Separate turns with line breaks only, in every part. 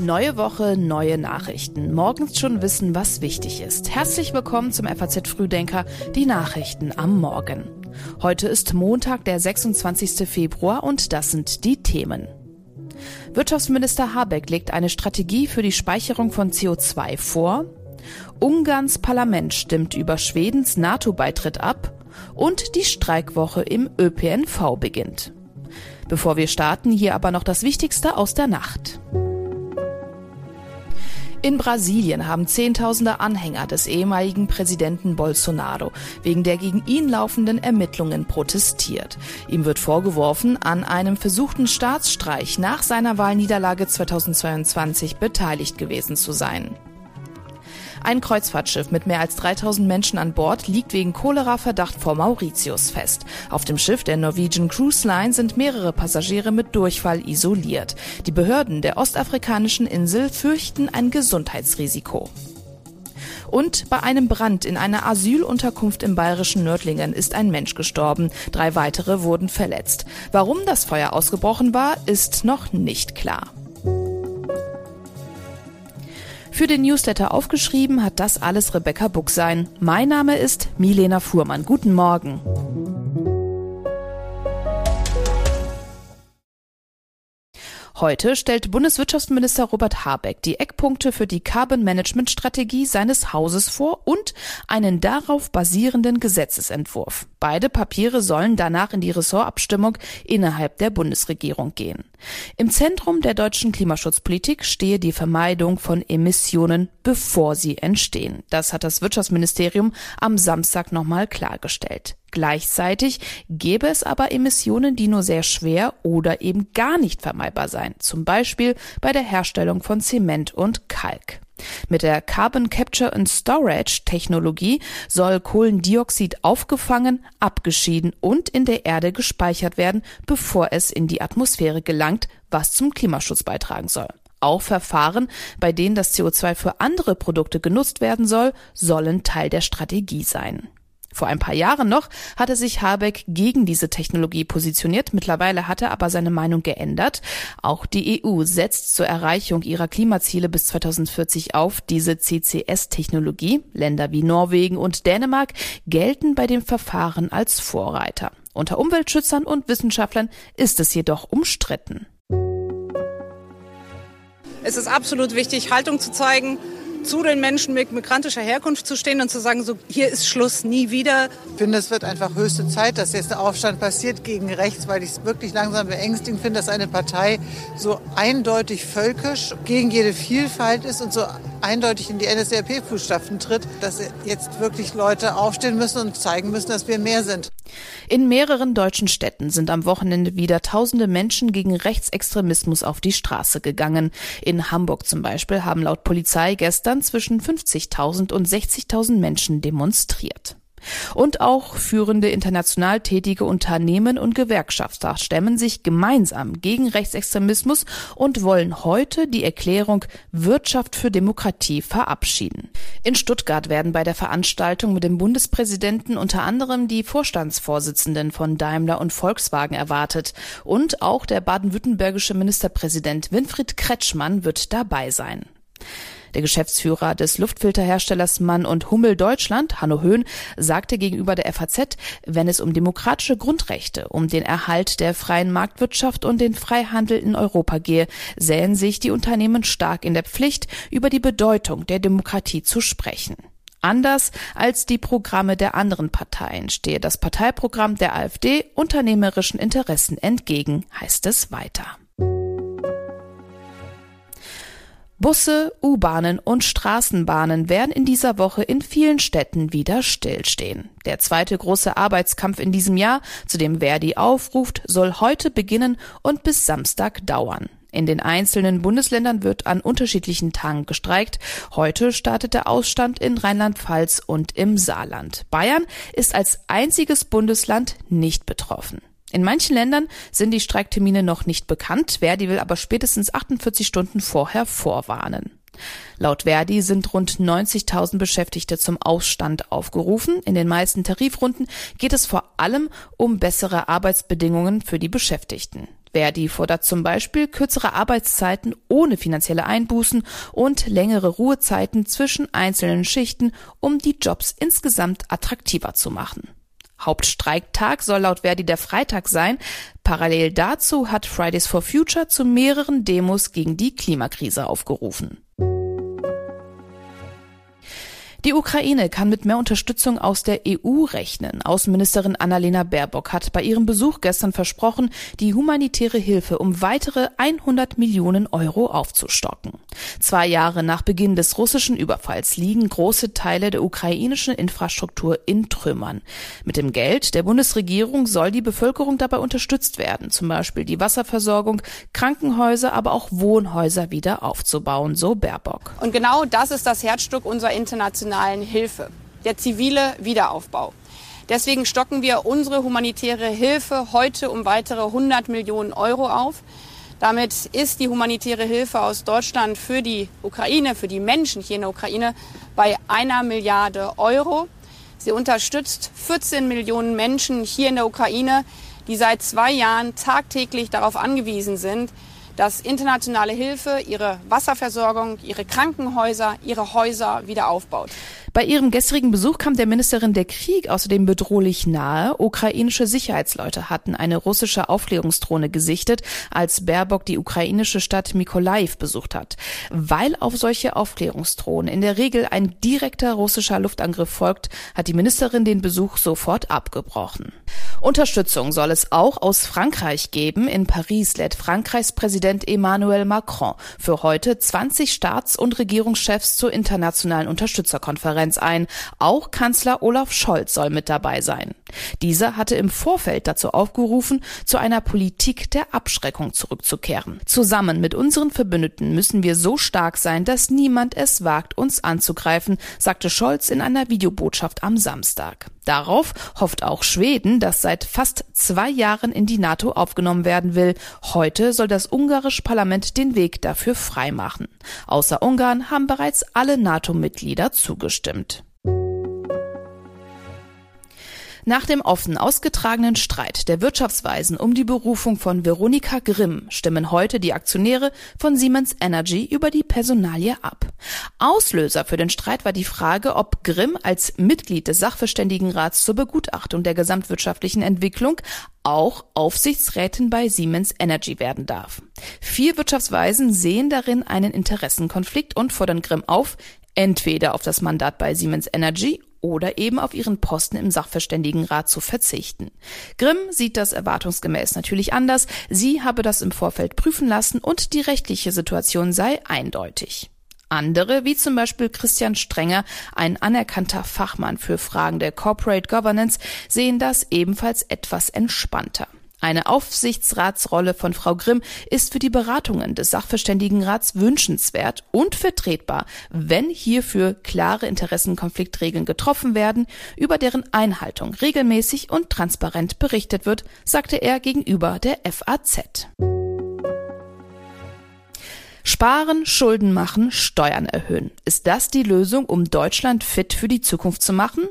Neue Woche, neue Nachrichten. Morgens schon wissen, was wichtig ist. Herzlich willkommen zum FAZ Frühdenker, die Nachrichten am Morgen. Heute ist Montag, der 26. Februar und das sind die Themen. Wirtschaftsminister Habeck legt eine Strategie für die Speicherung von CO2 vor. Ungarns Parlament stimmt über Schwedens NATO-Beitritt ab und die Streikwoche im ÖPNV beginnt. Bevor wir starten, hier aber noch das Wichtigste aus der Nacht. In Brasilien haben Zehntausende Anhänger des ehemaligen Präsidenten Bolsonaro wegen der gegen ihn laufenden Ermittlungen protestiert. Ihm wird vorgeworfen, an einem versuchten Staatsstreich nach seiner Wahlniederlage 2022 beteiligt gewesen zu sein. Ein Kreuzfahrtschiff mit mehr als 3000 Menschen an Bord liegt wegen Cholera-Verdacht vor Mauritius fest. Auf dem Schiff der Norwegian Cruise Line sind mehrere Passagiere mit Durchfall isoliert. Die Behörden der ostafrikanischen Insel fürchten ein Gesundheitsrisiko. Und bei einem Brand in einer Asylunterkunft im bayerischen Nördlingen ist ein Mensch gestorben. Drei weitere wurden verletzt. Warum das Feuer ausgebrochen war, ist noch nicht klar. Für den Newsletter aufgeschrieben hat das alles Rebecca Buchsein. Mein Name ist Milena Fuhrmann. Guten Morgen. Heute stellt Bundeswirtschaftsminister Robert Habeck die Eckpunkte für die Carbon Management Strategie seines Hauses vor und einen darauf basierenden Gesetzesentwurf. Beide Papiere sollen danach in die Ressortabstimmung innerhalb der Bundesregierung gehen. Im Zentrum der deutschen Klimaschutzpolitik stehe die Vermeidung von Emissionen, bevor sie entstehen. Das hat das Wirtschaftsministerium am Samstag nochmal klargestellt. Gleichzeitig gäbe es aber Emissionen, die nur sehr schwer oder eben gar nicht vermeidbar seien, zum Beispiel bei der Herstellung von Zement und Kalk. Mit der Carbon Capture and Storage Technologie soll Kohlendioxid aufgefangen, abgeschieden und in der Erde gespeichert werden, bevor es in die Atmosphäre gelangt, was zum Klimaschutz beitragen soll. Auch Verfahren, bei denen das CO2 für andere Produkte genutzt werden soll, sollen Teil der Strategie sein. Vor ein paar Jahren noch hatte sich Habeck gegen diese Technologie positioniert. Mittlerweile hat er aber seine Meinung geändert. Auch die EU setzt zur Erreichung ihrer Klimaziele bis 2040 auf diese CCS-Technologie. Länder wie Norwegen und Dänemark gelten bei dem Verfahren als Vorreiter. Unter Umweltschützern und Wissenschaftlern ist es jedoch umstritten.
Es ist absolut wichtig, Haltung zu zeigen zu den Menschen mit migrantischer Herkunft zu stehen und zu sagen, so hier ist Schluss, nie wieder.
Ich finde, es wird einfach höchste Zeit, dass jetzt der Aufstand passiert gegen rechts, weil ich es wirklich langsam beängstigend finde, dass eine Partei so eindeutig völkisch gegen jede Vielfalt ist und so eindeutig in die NSDAP-Fußstapfen tritt, dass jetzt wirklich Leute aufstehen müssen und zeigen müssen, dass wir mehr sind.
In mehreren deutschen Städten sind am Wochenende wieder tausende Menschen gegen Rechtsextremismus auf die Straße gegangen. In Hamburg zum Beispiel haben laut Polizei gestern zwischen 50.000 und 60.000 Menschen demonstriert. Und auch führende international tätige Unternehmen und Gewerkschafter stemmen sich gemeinsam gegen Rechtsextremismus und wollen heute die Erklärung Wirtschaft für Demokratie verabschieden. In Stuttgart werden bei der Veranstaltung mit dem Bundespräsidenten unter anderem die Vorstandsvorsitzenden von Daimler und Volkswagen erwartet. Und auch der baden-württembergische Ministerpräsident Winfried Kretschmann wird dabei sein. Der Geschäftsführer des Luftfilterherstellers Mann und Hummel Deutschland, Hanno Höhn, sagte gegenüber der FAZ, wenn es um demokratische Grundrechte, um den Erhalt der freien Marktwirtschaft und den Freihandel in Europa gehe, sähen sich die Unternehmen stark in der Pflicht, über die Bedeutung der Demokratie zu sprechen. Anders als die Programme der anderen Parteien stehe das Parteiprogramm der AfD unternehmerischen Interessen entgegen, heißt es weiter. Busse, U-Bahnen und Straßenbahnen werden in dieser Woche in vielen Städten wieder stillstehen. Der zweite große Arbeitskampf in diesem Jahr, zu dem Verdi aufruft, soll heute beginnen und bis Samstag dauern. In den einzelnen Bundesländern wird an unterschiedlichen Tagen gestreikt. Heute startet der Ausstand in Rheinland-Pfalz und im Saarland. Bayern ist als einziges Bundesland nicht betroffen. In manchen Ländern sind die Streiktermine noch nicht bekannt. Verdi will aber spätestens 48 Stunden vorher vorwarnen. Laut Verdi sind rund 90.000 Beschäftigte zum Ausstand aufgerufen. In den meisten Tarifrunden geht es vor allem um bessere Arbeitsbedingungen für die Beschäftigten. Verdi fordert zum Beispiel kürzere Arbeitszeiten ohne finanzielle Einbußen und längere Ruhezeiten zwischen einzelnen Schichten, um die Jobs insgesamt attraktiver zu machen. Hauptstreiktag soll laut Verdi der Freitag sein. Parallel dazu hat Fridays for Future zu mehreren Demos gegen die Klimakrise aufgerufen. Die Ukraine kann mit mehr Unterstützung aus der EU rechnen. Außenministerin Annalena Baerbock hat bei ihrem Besuch gestern versprochen, die humanitäre Hilfe um weitere 100 Millionen Euro aufzustocken. Zwei Jahre nach Beginn des russischen Überfalls liegen große Teile der ukrainischen Infrastruktur in Trümmern. Mit dem Geld der Bundesregierung soll die Bevölkerung dabei unterstützt werden, zum Beispiel die Wasserversorgung, Krankenhäuser, aber auch Wohnhäuser wieder aufzubauen, so Baerbock.
Und genau das ist das Herzstück unserer internationalen internationalen Hilfe, der zivile Wiederaufbau. Deswegen stocken wir unsere humanitäre Hilfe heute um weitere 100 Millionen Euro auf. Damit ist die humanitäre Hilfe aus Deutschland für die Ukraine, für die Menschen hier in der Ukraine bei einer Milliarde Euro. Sie unterstützt 14 Millionen Menschen hier in der Ukraine, die seit zwei Jahren tagtäglich darauf angewiesen sind, dass internationale Hilfe ihre Wasserversorgung, ihre Krankenhäuser, ihre Häuser wieder aufbaut.
Bei ihrem gestrigen Besuch kam der Ministerin der Krieg außerdem bedrohlich nahe. Ukrainische Sicherheitsleute hatten eine russische Aufklärungsdrohne gesichtet, als Baerbock die ukrainische Stadt Mykolaiv besucht hat. Weil auf solche Aufklärungsdrohnen in der Regel ein direkter russischer Luftangriff folgt, hat die Ministerin den Besuch sofort abgebrochen. Unterstützung soll es auch aus Frankreich geben. In Paris lädt Frankreichs Präsident Emmanuel Macron für heute 20 Staats- und Regierungschefs zur internationalen Unterstützerkonferenz ein. Auch Kanzler Olaf Scholz soll mit dabei sein. Dieser hatte im Vorfeld dazu aufgerufen, zu einer Politik der Abschreckung zurückzukehren. Zusammen mit unseren Verbündeten müssen wir so stark sein, dass niemand es wagt, uns anzugreifen, sagte Scholz in einer Videobotschaft am Samstag. Darauf hofft auch Schweden, das seit fast zwei Jahren in die NATO aufgenommen werden will. Heute soll das ungarische Parlament den Weg dafür freimachen. Außer Ungarn haben bereits alle NATO-Mitglieder zugestimmt. Nach dem offen ausgetragenen Streit der Wirtschaftsweisen um die Berufung von Veronika Grimm stimmen heute die Aktionäre von Siemens Energy über die Personalie ab. Auslöser für den Streit war die Frage, ob Grimm als Mitglied des Sachverständigenrats zur Begutachtung der gesamtwirtschaftlichen Entwicklung auch Aufsichtsrätin bei Siemens Energy werden darf. Vier Wirtschaftsweisen sehen darin einen Interessenkonflikt und fordern Grimm auf, entweder auf das Mandat bei Siemens Energy oder eben auf ihren Posten im Sachverständigenrat zu verzichten. Grimm sieht das erwartungsgemäß natürlich anders. Sie habe das im Vorfeld prüfen lassen und die rechtliche Situation sei eindeutig. Andere, wie zum Beispiel Christian Strenger, ein anerkannter Fachmann für Fragen der Corporate Governance, sehen das ebenfalls etwas entspannter. Eine Aufsichtsratsrolle von Frau Grimm ist für die Beratungen des Sachverständigenrats wünschenswert und vertretbar, wenn hierfür klare Interessenkonfliktregeln getroffen werden, über deren Einhaltung regelmäßig und transparent berichtet wird, sagte er gegenüber der FAZ. Sparen, Schulden machen, Steuern erhöhen. Ist das die Lösung, um Deutschland fit für die Zukunft zu machen?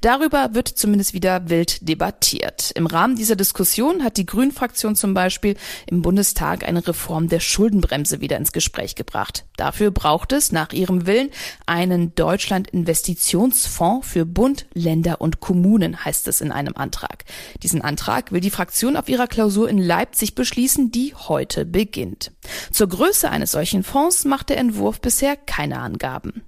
Darüber wird zumindest wieder wild debattiert. Im Rahmen dieser Diskussion hat die Grünen-Fraktion zum Beispiel im Bundestag eine Reform der Schuldenbremse wieder ins Gespräch gebracht. Dafür braucht es nach ihrem Willen einen Deutschland-Investitionsfonds für Bund, Länder und Kommunen, heißt es in einem Antrag. Diesen Antrag will die Fraktion auf ihrer Klausur in Leipzig beschließen, die heute beginnt. Zur Größe eines solchen Fonds macht der Entwurf bisher keine Angaben.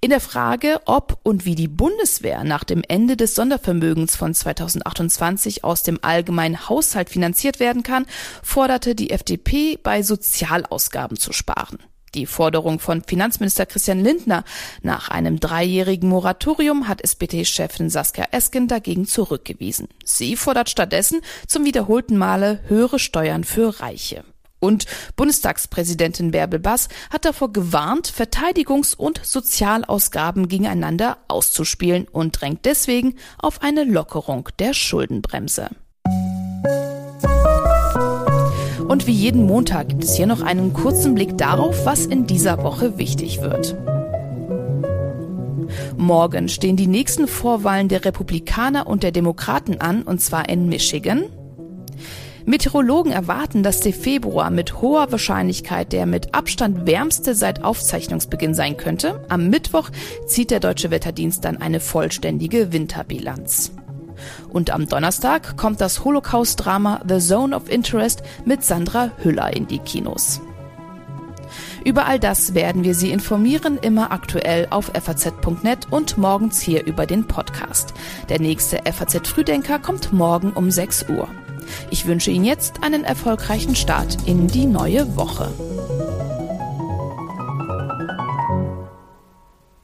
In der Frage, ob und wie die Bundeswehr nach dem Ende des Sondervermögens von 2028 aus dem allgemeinen Haushalt finanziert werden kann, forderte die FDP bei Sozialausgaben zu sparen. Die Forderung von Finanzminister Christian Lindner nach einem dreijährigen Moratorium hat SPD-Chefin Saskia Esken dagegen zurückgewiesen. Sie fordert stattdessen zum wiederholten Male höhere Steuern für Reiche. Und Bundestagspräsidentin Bärbel Bass hat davor gewarnt, Verteidigungs- und Sozialausgaben gegeneinander auszuspielen und drängt deswegen auf eine Lockerung der Schuldenbremse. Und wie jeden Montag gibt es hier noch einen kurzen Blick darauf, was in dieser Woche wichtig wird. Morgen stehen die nächsten Vorwahlen der Republikaner und der Demokraten an, und zwar in Michigan, Meteorologen erwarten, dass der Februar mit hoher Wahrscheinlichkeit der mit Abstand wärmste seit Aufzeichnungsbeginn sein könnte. Am Mittwoch zieht der Deutsche Wetterdienst dann eine vollständige Winterbilanz. Und am Donnerstag kommt das Holocaust-Drama The Zone of Interest mit Sandra Hüller in die Kinos. Über all das werden wir Sie informieren, immer aktuell auf faz.net und morgens hier über den Podcast. Der nächste FAZ Frühdenker kommt morgen um 6 Uhr. Ich wünsche Ihnen jetzt einen erfolgreichen Start in die neue Woche.